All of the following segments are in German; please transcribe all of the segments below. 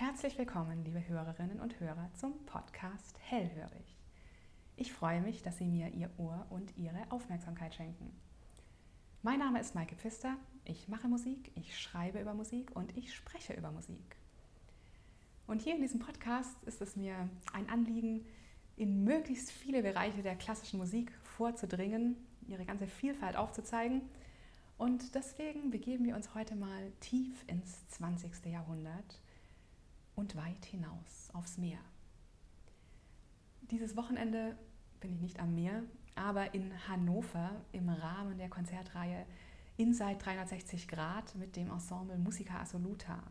Herzlich willkommen, liebe Hörerinnen und Hörer, zum Podcast Hellhörig. Ich freue mich, dass Sie mir Ihr Ohr und Ihre Aufmerksamkeit schenken. Mein Name ist Maike Pfister, ich mache Musik, ich schreibe über Musik und ich spreche über Musik. Und hier in diesem Podcast ist es mir ein Anliegen, in möglichst viele Bereiche der klassischen Musik vorzudringen, ihre ganze Vielfalt aufzuzeigen. Und deswegen begeben wir uns heute mal tief ins 20. Jahrhundert und weit hinaus aufs Meer. Dieses Wochenende bin ich nicht am Meer, aber in Hannover im Rahmen der Konzertreihe Inside 360 Grad mit dem Ensemble Musica Assoluta.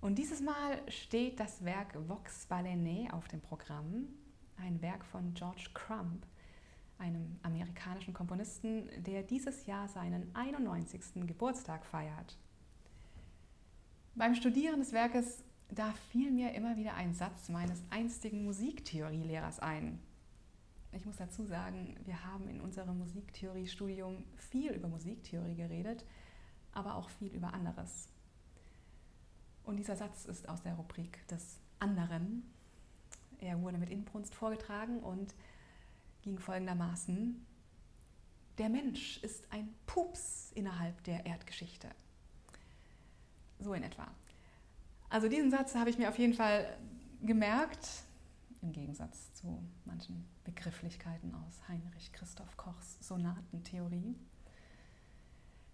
Und dieses Mal steht das Werk Vox Balenée auf dem Programm, ein Werk von George Crumb, einem amerikanischen Komponisten, der dieses Jahr seinen 91. Geburtstag feiert. Beim Studieren des Werkes da fiel mir immer wieder ein Satz meines einstigen Musiktheorielehrers ein. Ich muss dazu sagen, wir haben in unserem Musiktheoriestudium viel über Musiktheorie geredet, aber auch viel über anderes. Und dieser Satz ist aus der Rubrik des anderen. Er wurde mit Inbrunst vorgetragen und ging folgendermaßen, der Mensch ist ein Pups innerhalb der Erdgeschichte. So in etwa. Also diesen Satz habe ich mir auf jeden Fall gemerkt, im Gegensatz zu manchen Begrifflichkeiten aus Heinrich Christoph Kochs Sonatentheorie.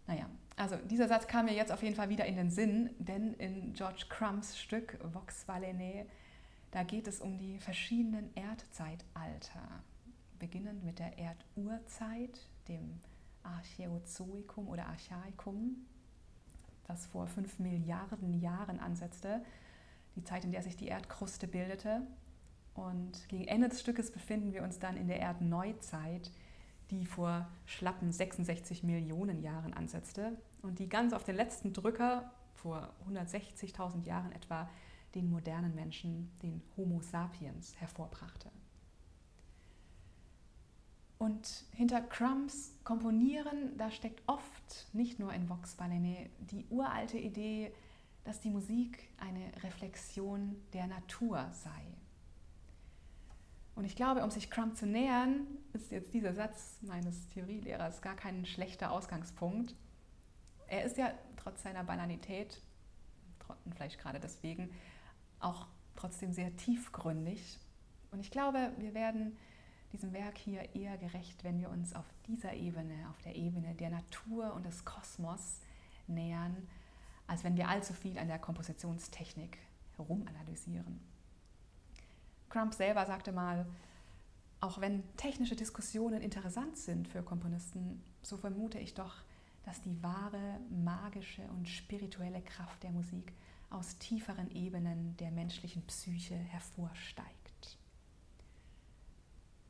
Naja, also dieser Satz kam mir jetzt auf jeden Fall wieder in den Sinn, denn in George Crumbs Stück Vox Valene, da geht es um die verschiedenen Erdzeitalter, beginnend mit der Erdurzeit, dem Archäozoikum oder Archaikum, das vor fünf Milliarden Jahren ansetzte, die Zeit, in der sich die Erdkruste bildete. Und gegen Ende des Stückes befinden wir uns dann in der Erdneuzeit, die vor schlappen 66 Millionen Jahren ansetzte und die ganz auf den letzten Drücker vor 160.000 Jahren etwa den modernen Menschen, den Homo sapiens, hervorbrachte. Und hinter Crumbs Komponieren, da steckt oft, nicht nur in Vox Balene, die uralte Idee, dass die Musik eine Reflexion der Natur sei. Und ich glaube, um sich Crumb zu nähern, ist jetzt dieser Satz meines Theorielehrers gar kein schlechter Ausgangspunkt. Er ist ja trotz seiner Banalität, vielleicht gerade deswegen, auch trotzdem sehr tiefgründig. Und ich glaube, wir werden diesem Werk hier eher gerecht, wenn wir uns auf dieser Ebene, auf der Ebene der Natur und des Kosmos nähern, als wenn wir allzu viel an der Kompositionstechnik herumanalysieren. Crump selber sagte mal, auch wenn technische Diskussionen interessant sind für Komponisten, so vermute ich doch, dass die wahre magische und spirituelle Kraft der Musik aus tieferen Ebenen der menschlichen Psyche hervorsteigt.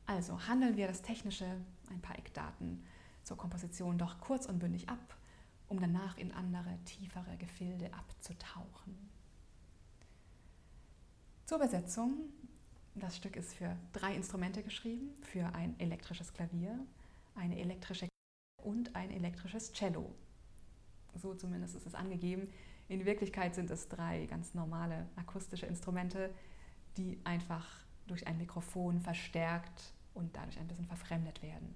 Also handeln wir das Technische, ein paar Eckdaten zur Komposition doch kurz und bündig ab, um danach in andere, tiefere Gefilde abzutauchen. Zur Übersetzung. Das Stück ist für drei Instrumente geschrieben, für ein elektrisches Klavier, eine elektrische und ein elektrisches Cello. So zumindest ist es angegeben. In Wirklichkeit sind es drei ganz normale akustische Instrumente, die einfach durch ein Mikrofon verstärkt und dadurch ein bisschen verfremdet werden.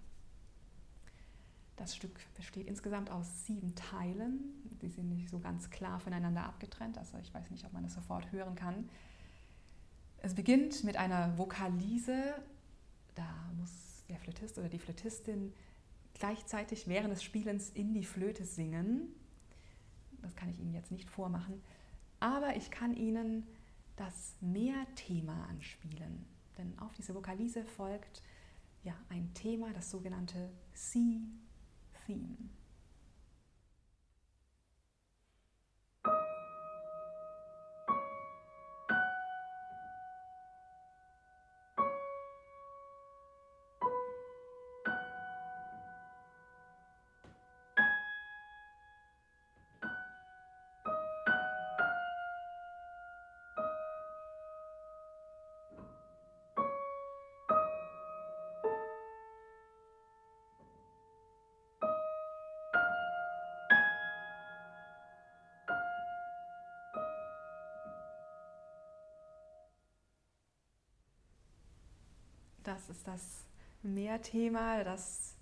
Das Stück besteht insgesamt aus sieben Teilen. Die sind nicht so ganz klar voneinander abgetrennt, also ich weiß nicht, ob man das sofort hören kann. Es beginnt mit einer Vokalise. Da muss der Flötist oder die Flötistin gleichzeitig während des Spielens in die Flöte singen. Das kann ich Ihnen jetzt nicht vormachen. Aber ich kann Ihnen das Mehrthema anspielen. Denn auf diese Vokalise folgt ja, ein Thema, das sogenannte Sea Theme. Das ist das Mehrthema, das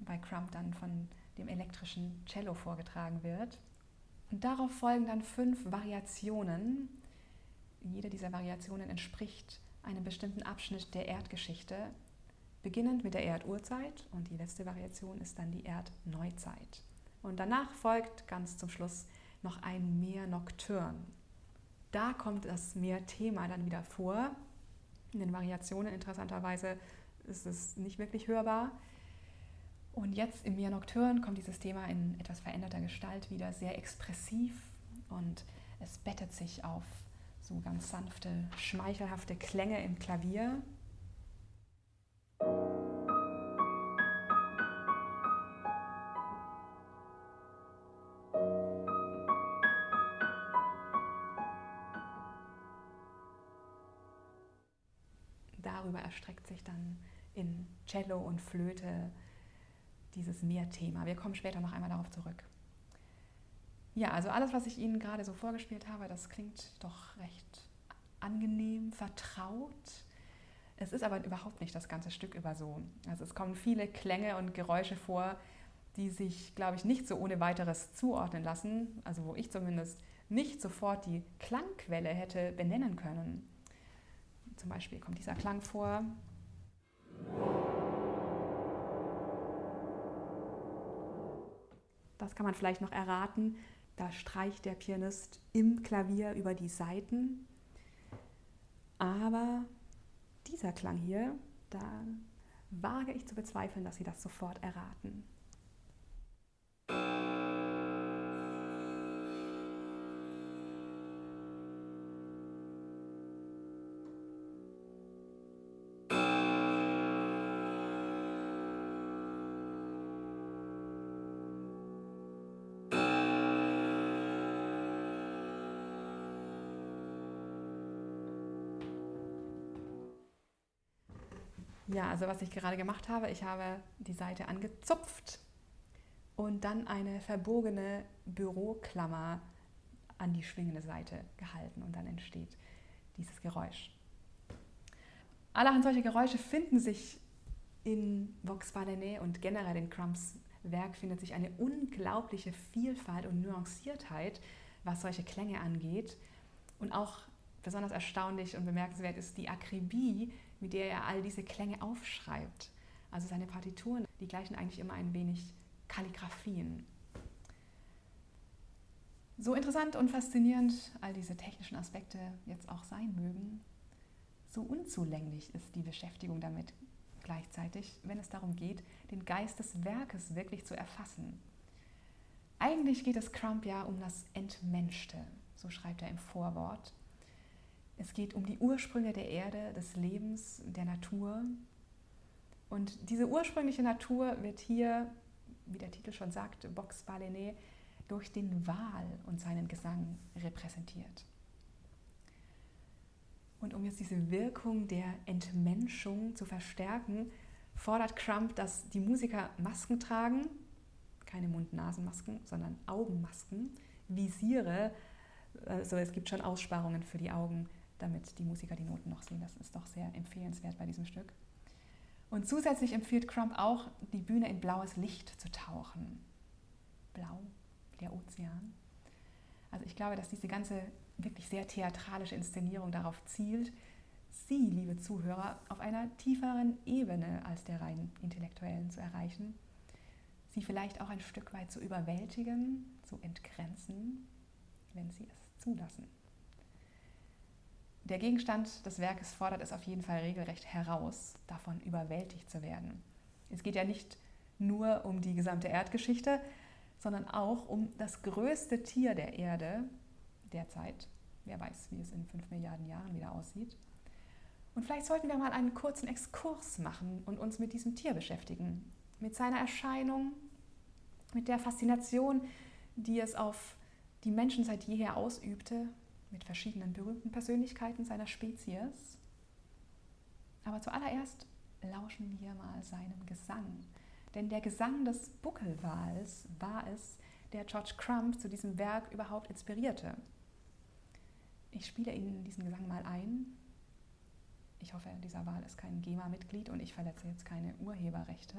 bei Crump dann von dem elektrischen Cello vorgetragen wird. Und darauf folgen dann fünf Variationen. Jede dieser Variationen entspricht einem bestimmten Abschnitt der Erdgeschichte, beginnend mit der Erdurzeit und die letzte Variation ist dann die Erdneuzeit. Und danach folgt ganz zum Schluss noch ein Meer Nocturne. Da kommt das Meerthema dann wieder vor. In den Variationen interessanterweise ist es nicht wirklich hörbar. Und jetzt im Meer Nocturne kommt dieses Thema in etwas veränderter Gestalt wieder, sehr expressiv und es bettet sich auf so ganz sanfte, schmeichelhafte Klänge im Klavier. Darüber erstreckt sich dann in Cello und Flöte dieses Mehrthema. Wir kommen später noch einmal darauf zurück. Ja, also alles, was ich Ihnen gerade so vorgespielt habe, das klingt doch recht angenehm, vertraut. Es ist aber überhaupt nicht das ganze Stück über so. Also es kommen viele Klänge und Geräusche vor, die sich, glaube ich, nicht so ohne weiteres zuordnen lassen. Also wo ich zumindest nicht sofort die Klangquelle hätte benennen können. Zum Beispiel kommt dieser Klang vor. Das kann man vielleicht noch erraten. Da streicht der Pianist im Klavier über die Saiten. Aber dieser Klang hier, da wage ich zu bezweifeln, dass Sie das sofort erraten. Ja, also was ich gerade gemacht habe, ich habe die Seite angezupft und dann eine verbogene Büroklammer an die schwingende Seite gehalten und dann entsteht dieses Geräusch. Allerhand solche Geräusche finden sich in Vox Valene und generell in Crumps Werk findet sich eine unglaubliche Vielfalt und Nuanciertheit, was solche Klänge angeht. Und auch besonders erstaunlich und bemerkenswert ist die Akribie, mit der er all diese Klänge aufschreibt. Also seine Partituren, die gleichen eigentlich immer ein wenig Kalligraphien. So interessant und faszinierend all diese technischen Aspekte jetzt auch sein mögen, so unzulänglich ist die Beschäftigung damit gleichzeitig, wenn es darum geht, den Geist des Werkes wirklich zu erfassen. Eigentlich geht es Crump ja um das Entmenschte, so schreibt er im Vorwort. Es geht um die Ursprünge der Erde, des Lebens, der Natur. Und diese ursprüngliche Natur wird hier, wie der Titel schon sagt, Box Balené, durch den Wal und seinen Gesang repräsentiert. Und um jetzt diese Wirkung der Entmenschung zu verstärken, fordert Crump, dass die Musiker Masken tragen, keine Mund-Nasen-Masken, sondern Augenmasken, Visiere, also es gibt schon Aussparungen für die Augen, damit die Musiker die Noten noch sehen. Das ist doch sehr empfehlenswert bei diesem Stück. Und zusätzlich empfiehlt Crump auch, die Bühne in blaues Licht zu tauchen. Blau, der Ozean. Also ich glaube, dass diese ganze wirklich sehr theatralische Inszenierung darauf zielt, Sie, liebe Zuhörer, auf einer tieferen Ebene als der rein intellektuellen zu erreichen, Sie vielleicht auch ein Stück weit zu überwältigen, zu entgrenzen, wenn Sie es zulassen. Der Gegenstand des Werkes fordert es auf jeden Fall regelrecht heraus, davon überwältigt zu werden. Es geht ja nicht nur um die gesamte Erdgeschichte, sondern auch um das größte Tier der Erde derzeit. Wer weiß, wie es in fünf Milliarden Jahren wieder aussieht. Und vielleicht sollten wir mal einen kurzen Exkurs machen und uns mit diesem Tier beschäftigen. Mit seiner Erscheinung, mit der Faszination, die es auf die Menschen seit jeher ausübte, mit verschiedenen berühmten Persönlichkeiten seiner Spezies. Aber zuallererst lauschen wir mal seinem Gesang. Denn der Gesang des Buckelwals war es, der George Crump zu diesem Werk überhaupt inspirierte. Ich spiele Ihnen diesen Gesang mal ein. Ich hoffe, dieser Wal ist kein GEMA-Mitglied und ich verletze jetzt keine Urheberrechte.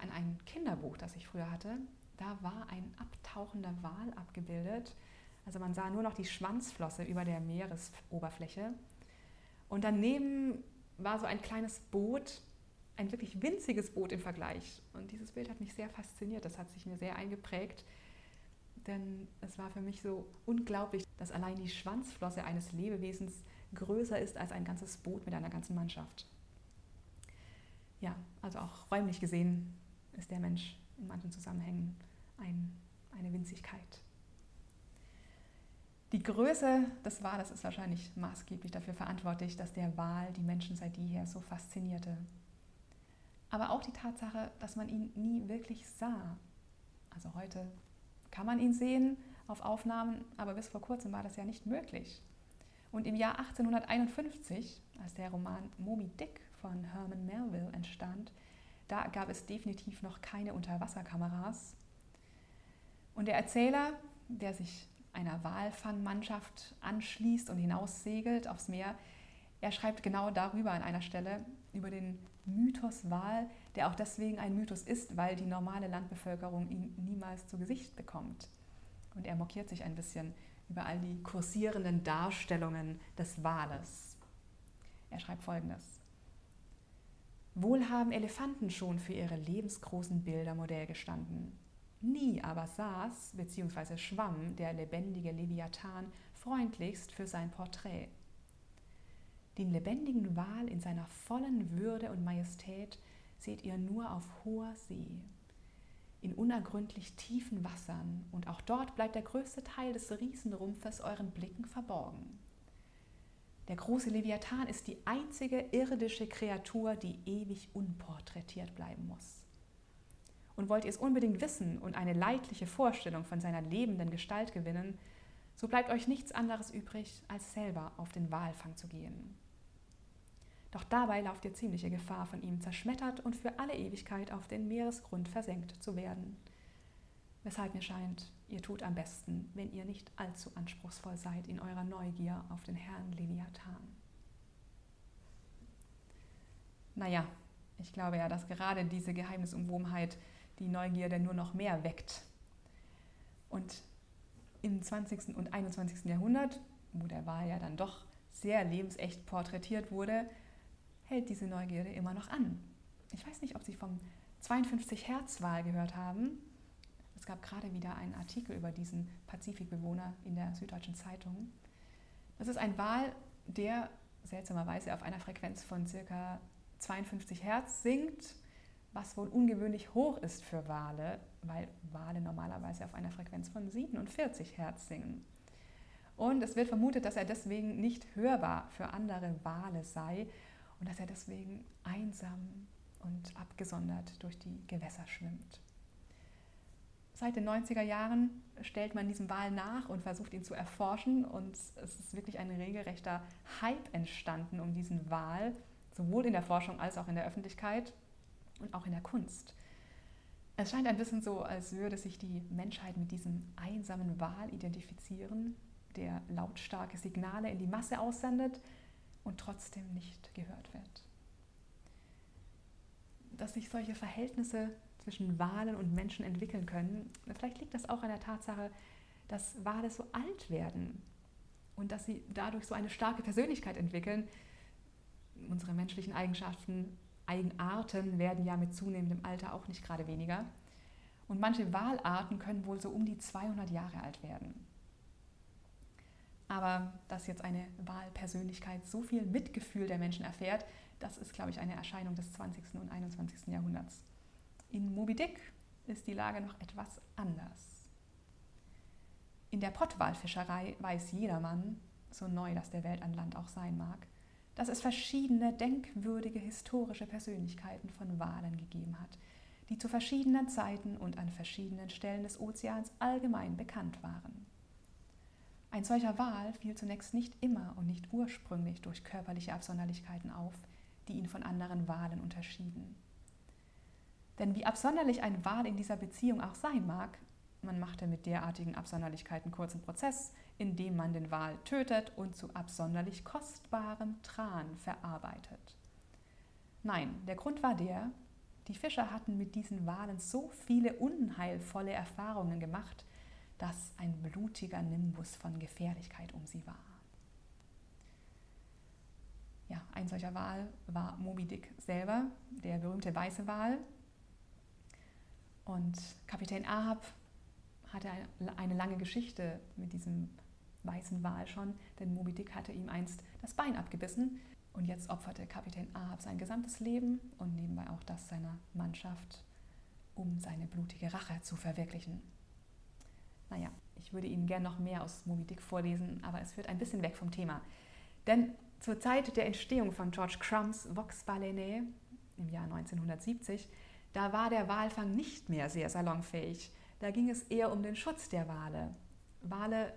An ein Kinderbuch, das ich früher hatte. Da war ein abtauchender Wal abgebildet. Also man sah nur noch die Schwanzflosse über der Meeresoberfläche. Und daneben war so ein kleines Boot, ein wirklich winziges Boot im Vergleich. Und dieses Bild hat mich sehr fasziniert, das hat sich mir sehr eingeprägt. Denn es war für mich so unglaublich, dass allein die Schwanzflosse eines Lebewesens größer ist als ein ganzes Boot mit einer ganzen Mannschaft ja, also auch räumlich gesehen ist der Mensch in manchen Zusammenhängen ein, eine Winzigkeit. Die Größe des Wales ist wahrscheinlich maßgeblich dafür verantwortlich, dass der Wal die Menschen seit jeher so faszinierte. Aber auch die Tatsache, dass man ihn nie wirklich sah. Also heute kann man ihn sehen auf Aufnahmen, aber bis vor kurzem war das ja nicht möglich. Und im Jahr 1851, als der Roman Moby Dick von Herman Melville entstand, da gab es definitiv noch keine Unterwasserkameras. Und der Erzähler, der sich einer Walfangmannschaft anschließt und hinaussegelt aufs Meer, er schreibt genau darüber an einer Stelle, über den Mythos Wal, der auch deswegen ein Mythos ist, weil die normale Landbevölkerung ihn niemals zu Gesicht bekommt. Und er mokiert sich ein bisschen über all die kursierenden Darstellungen des Wales. Er schreibt folgendes. Wohl haben Elefanten schon für ihre lebensgroßen Bilder Modell gestanden. Nie aber saß bzw. schwamm der lebendige Leviathan freundlichst für sein Porträt. Den lebendigen Wal in seiner vollen Würde und Majestät seht ihr nur auf hoher See, in unergründlich tiefen Wassern, und auch dort bleibt der größte Teil des Riesenrumpfes euren Blicken verborgen. Der große Leviathan ist die einzige irdische Kreatur, die ewig unporträtiert bleiben muss. Und wollt ihr es unbedingt wissen und eine leidliche Vorstellung von seiner lebenden Gestalt gewinnen, so bleibt euch nichts anderes übrig, als selber auf den Walfang zu gehen. Doch dabei lauft ihr ziemliche Gefahr, von ihm zerschmettert und für alle Ewigkeit auf den Meeresgrund versenkt zu werden. Weshalb mir scheint, ihr tut am besten, wenn ihr nicht allzu anspruchsvoll seid in eurer Neugier auf den Herrn Leviathan. Naja, ich glaube ja, dass gerade diese Geheimnisumwobenheit die Neugierde nur noch mehr weckt. Und im 20. und 21. Jahrhundert, wo der Wal ja dann doch sehr lebensecht porträtiert wurde, hält diese Neugierde immer noch an. Ich weiß nicht, ob Sie vom 52 Hertz Wal gehört haben. Es gab gerade wieder einen Artikel über diesen Pazifikbewohner in der Süddeutschen Zeitung. Das ist ein Wal, der seltsamerweise auf einer Frequenz von ca. 52 Hertz singt, was wohl ungewöhnlich hoch ist für Wale, weil Wale normalerweise auf einer Frequenz von 47 Hertz singen. Und es wird vermutet, dass er deswegen nicht hörbar für andere Wale sei und dass er deswegen einsam und abgesondert durch die Gewässer schwimmt. Seit den 90er Jahren stellt man diesem Wal nach und versucht ihn zu erforschen. Und es ist wirklich ein regelrechter Hype entstanden um diesen Wal, sowohl in der Forschung als auch in der Öffentlichkeit und auch in der Kunst. Es scheint ein bisschen so, als würde sich die Menschheit mit diesem einsamen Wal identifizieren, der lautstarke Signale in die Masse aussendet und trotzdem nicht gehört wird. Dass sich solche Verhältnisse zwischen Walen und Menschen entwickeln können. Vielleicht liegt das auch an der Tatsache, dass Wale so alt werden und dass sie dadurch so eine starke Persönlichkeit entwickeln. Unsere menschlichen Eigenschaften, Eigenarten werden ja mit zunehmendem Alter auch nicht gerade weniger. Und manche Walarten können wohl so um die 200 Jahre alt werden. Aber dass jetzt eine Wahlpersönlichkeit so viel Mitgefühl der Menschen erfährt, das ist, glaube ich, eine Erscheinung des 20. und 21. Jahrhunderts. In Moby Dick ist die Lage noch etwas anders. In der Pottwalfischerei weiß jedermann, so neu das der Welt an Land auch sein mag, dass es verschiedene denkwürdige historische Persönlichkeiten von Walen gegeben hat, die zu verschiedenen Zeiten und an verschiedenen Stellen des Ozeans allgemein bekannt waren. Ein solcher Wal fiel zunächst nicht immer und nicht ursprünglich durch körperliche Absonderlichkeiten auf, die ihn von anderen Walen unterschieden. Denn wie absonderlich ein Wal in dieser Beziehung auch sein mag, man machte mit derartigen Absonderlichkeiten kurzen Prozess, indem man den Wal tötet und zu absonderlich kostbarem Tran verarbeitet. Nein, der Grund war der, die Fischer hatten mit diesen Walen so viele unheilvolle Erfahrungen gemacht, dass ein blutiger Nimbus von Gefährlichkeit um sie war. Ja, ein solcher Wal war Moby Dick selber, der berühmte weiße Wal. Und Kapitän Ahab hatte eine lange Geschichte mit diesem weißen Wal schon, denn Moby Dick hatte ihm einst das Bein abgebissen und jetzt opferte Kapitän Ahab sein gesamtes Leben und nebenbei auch das seiner Mannschaft, um seine blutige Rache zu verwirklichen. Naja, ich würde Ihnen gern noch mehr aus Moby Dick vorlesen, aber es führt ein bisschen weg vom Thema. Denn zur Zeit der Entstehung von George Crumms Vox Balenae im Jahr 1970, da war der Walfang nicht mehr sehr salonfähig. Da ging es eher um den Schutz der Wale. Wale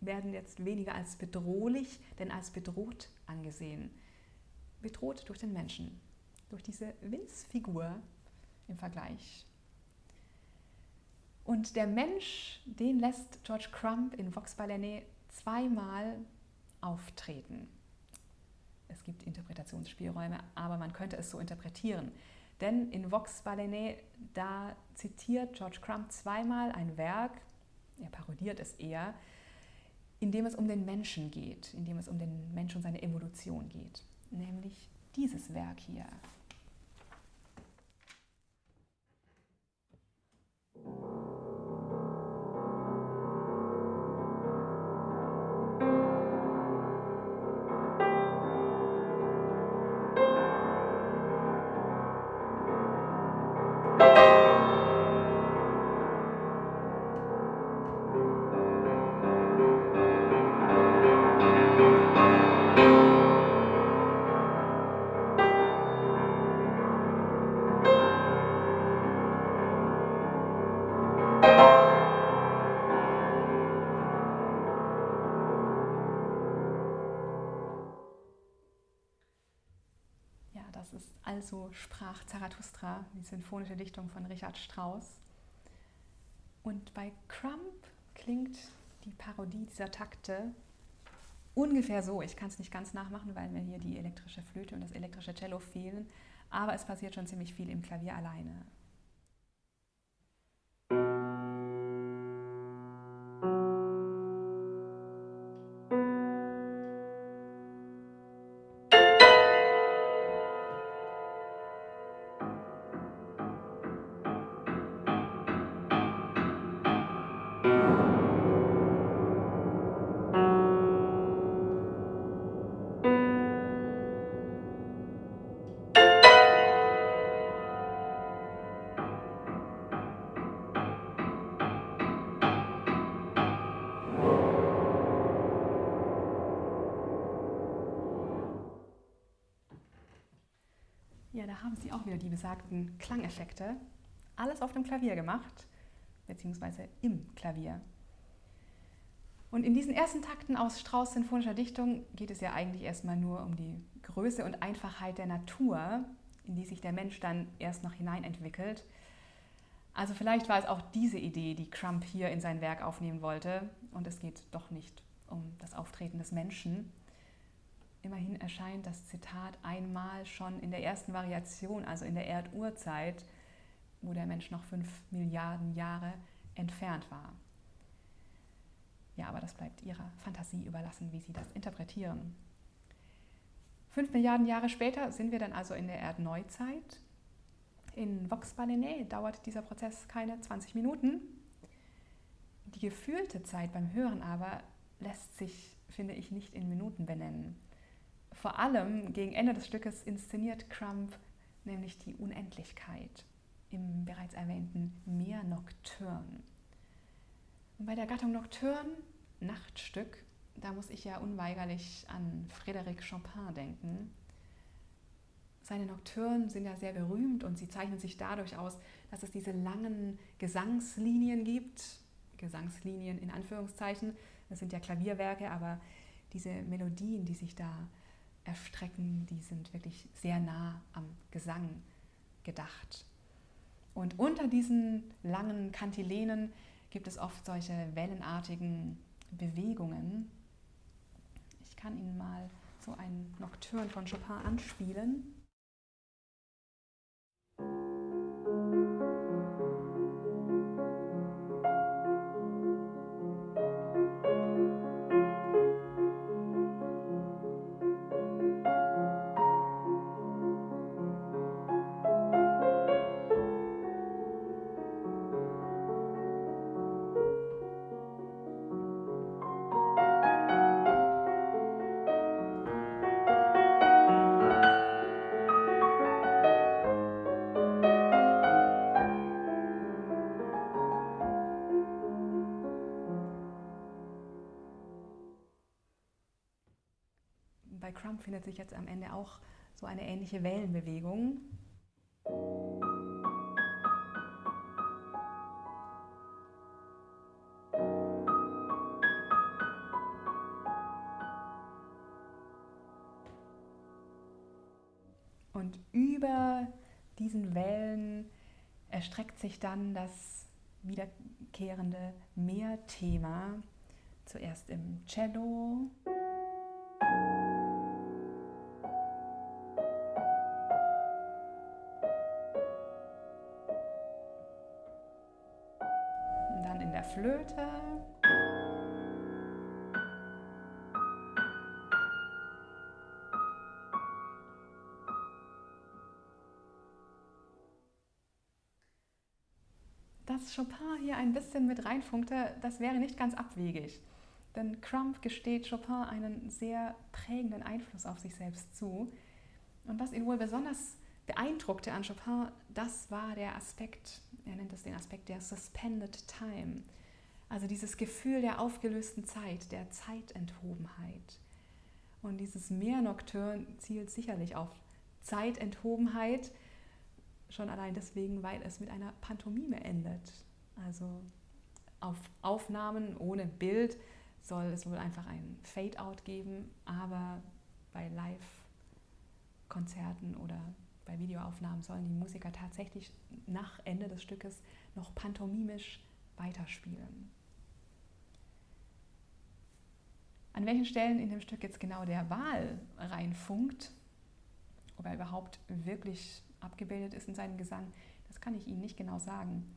werden jetzt weniger als bedrohlich, denn als bedroht angesehen. Bedroht durch den Menschen, durch diese Winzfigur im Vergleich und der Mensch, den lässt George Crump in Vox Balenae zweimal auftreten. Es gibt Interpretationsspielräume, aber man könnte es so interpretieren. Denn in Vox Balenae, da zitiert George Crump zweimal ein Werk, er parodiert es eher, in dem es um den Menschen geht, in dem es um den Menschen und seine Evolution geht. Nämlich dieses Werk hier. Also sprach Zarathustra, die sinfonische Dichtung von Richard Strauss. Und bei Crump klingt die Parodie dieser Takte ungefähr so. Ich kann es nicht ganz nachmachen, weil mir hier die elektrische Flöte und das elektrische Cello fehlen. Aber es passiert schon ziemlich viel im Klavier alleine. Haben sie auch wieder die besagten Klangeffekte. Alles auf dem Klavier gemacht, beziehungsweise im Klavier. Und in diesen ersten Takten aus Strauß sinfonischer Dichtung geht es ja eigentlich erstmal nur um die Größe und Einfachheit der Natur, in die sich der Mensch dann erst noch hineinentwickelt. Also vielleicht war es auch diese Idee, die Crump hier in sein Werk aufnehmen wollte. Und es geht doch nicht um das Auftreten des Menschen, Immerhin erscheint das Zitat einmal schon in der ersten Variation, also in der Erdurzeit, wo der Mensch noch fünf Milliarden Jahre entfernt war. Ja, aber das bleibt Ihrer Fantasie überlassen, wie Sie das interpretieren. Fünf Milliarden Jahre später sind wir dann also in der Erdneuzeit. In Vox Balenae dauert dieser Prozess keine 20 Minuten. Die gefühlte Zeit beim Hören aber lässt sich, finde ich, nicht in Minuten benennen. Vor allem gegen Ende des Stückes inszeniert Crump nämlich die Unendlichkeit im bereits erwähnten Meer Nocturne. Und bei der Gattung Nocturne, Nachtstück, da muss ich ja unweigerlich an Frédéric Chopin denken. Seine Nocturnen sind ja sehr berühmt und sie zeichnen sich dadurch aus, dass es diese langen Gesangslinien gibt. Gesangslinien in Anführungszeichen. Das sind ja Klavierwerke, aber diese Melodien, die sich da erstrecken, die sind wirklich sehr nah am Gesang gedacht. Und unter diesen langen Kantilenen gibt es oft solche wellenartigen Bewegungen. Ich kann Ihnen mal so einen Nocturne von Chopin anspielen. Crump findet sich jetzt am Ende auch so eine ähnliche Wellenbewegung. Und über diesen Wellen erstreckt sich dann das wiederkehrende Meerthema, zuerst im Cello. Flöte. Dass Chopin hier ein bisschen mit reinfunkte, das wäre nicht ganz abwegig. Denn Crump gesteht Chopin einen sehr prägenden Einfluss auf sich selbst zu. Und was ihn wohl besonders beeindruckte an Chopin, das war der Aspekt, er nennt es den Aspekt der Suspended Time. Also dieses Gefühl der aufgelösten Zeit, der Zeitenthobenheit. Und dieses Meer Nocturne zielt sicherlich auf Zeitenthobenheit, schon allein deswegen, weil es mit einer Pantomime endet. Also auf Aufnahmen ohne Bild soll es wohl einfach ein Fade-out geben, aber bei Live-Konzerten oder bei Videoaufnahmen sollen die Musiker tatsächlich nach Ende des Stückes noch pantomimisch weiterspielen. An welchen Stellen in dem Stück jetzt genau der Wahl reinfunkt, ob er überhaupt wirklich abgebildet ist in seinem Gesang, das kann ich Ihnen nicht genau sagen.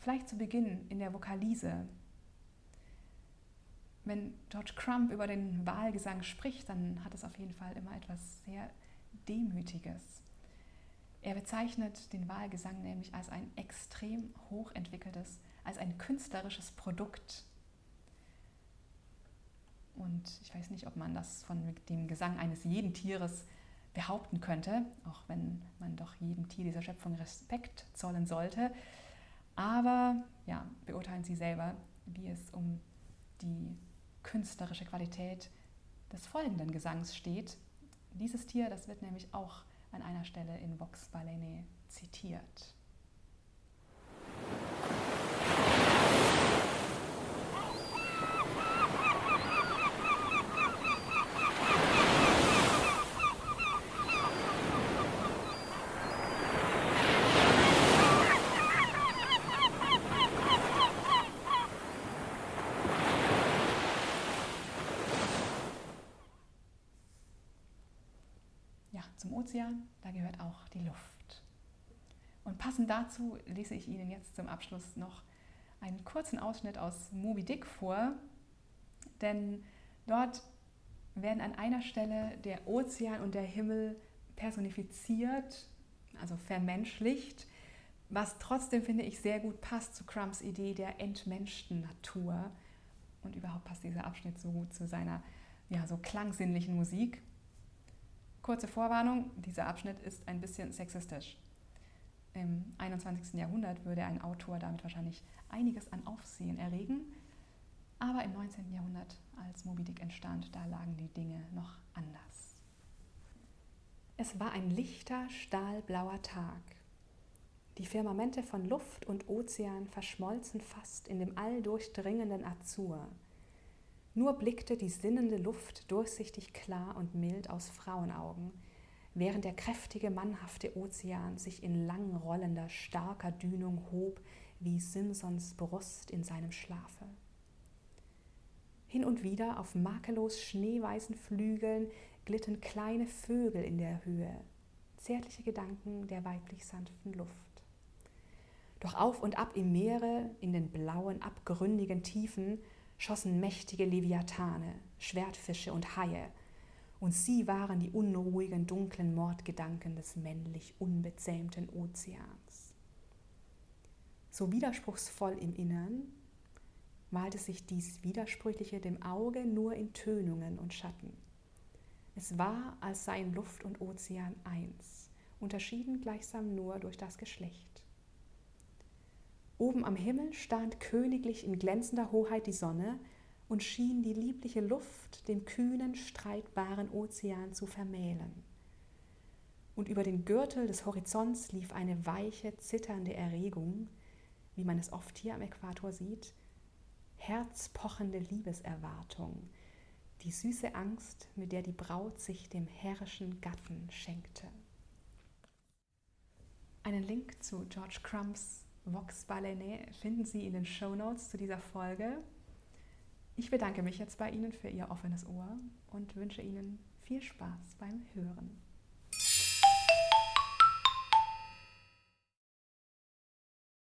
Vielleicht zu Beginn in der Vokalise. Wenn George Crump über den Wahlgesang spricht, dann hat es auf jeden Fall immer etwas sehr Demütiges. Er bezeichnet den Wahlgesang nämlich als ein extrem hochentwickeltes, als ein künstlerisches Produkt und ich weiß nicht, ob man das von dem Gesang eines jeden Tieres behaupten könnte, auch wenn man doch jedem Tier dieser Schöpfung Respekt zollen sollte. Aber ja, beurteilen Sie selber, wie es um die künstlerische Qualität des folgenden Gesangs steht. Dieses Tier, das wird nämlich auch an einer Stelle in Vox Balene zitiert. Ozean, da gehört auch die Luft. Und passend dazu lese ich Ihnen jetzt zum Abschluss noch einen kurzen Ausschnitt aus Moby Dick vor, denn dort werden an einer Stelle der Ozean und der Himmel personifiziert, also vermenschlicht, was trotzdem, finde ich, sehr gut passt zu Crumps Idee der entmenschten Natur. Und überhaupt passt dieser Abschnitt so gut zu seiner ja, so klangsinnlichen Musik. Kurze Vorwarnung, dieser Abschnitt ist ein bisschen sexistisch. Im 21. Jahrhundert würde ein Autor damit wahrscheinlich einiges an Aufsehen erregen, aber im 19. Jahrhundert, als Moby Dick entstand, da lagen die Dinge noch anders. Es war ein lichter, stahlblauer Tag. Die Firmamente von Luft und Ozean verschmolzen fast in dem alldurchdringenden Azur. Nur blickte die sinnende Luft durchsichtig klar und mild aus Frauenaugen, während der kräftige, mannhafte Ozean sich in lang rollender, starker Dünung hob wie Simsons Brust in seinem Schlafe. Hin und wieder auf makellos schneeweißen Flügeln glitten kleine Vögel in der Höhe, zärtliche Gedanken der weiblich sanften Luft. Doch auf und ab im Meere, in den blauen, abgründigen Tiefen, schossen mächtige Leviathane, Schwertfische und Haie, und sie waren die unruhigen, dunklen Mordgedanken des männlich unbezähmten Ozeans. So widerspruchsvoll im Innern, malte sich dies Widersprüchliche dem Auge nur in Tönungen und Schatten. Es war, als seien Luft und Ozean eins, unterschieden gleichsam nur durch das Geschlecht. Oben am Himmel stand königlich in glänzender Hoheit die Sonne und schien die liebliche Luft dem kühnen, streitbaren Ozean zu vermählen. Und über den Gürtel des Horizonts lief eine weiche, zitternde Erregung, wie man es oft hier am Äquator sieht, herzpochende Liebeserwartung, die süße Angst, mit der die Braut sich dem herrischen Gatten schenkte. Einen Link zu George Crumps Vox Balene finden Sie in den Show Notes zu dieser Folge. Ich bedanke mich jetzt bei Ihnen für Ihr offenes Ohr und wünsche Ihnen viel Spaß beim Hören.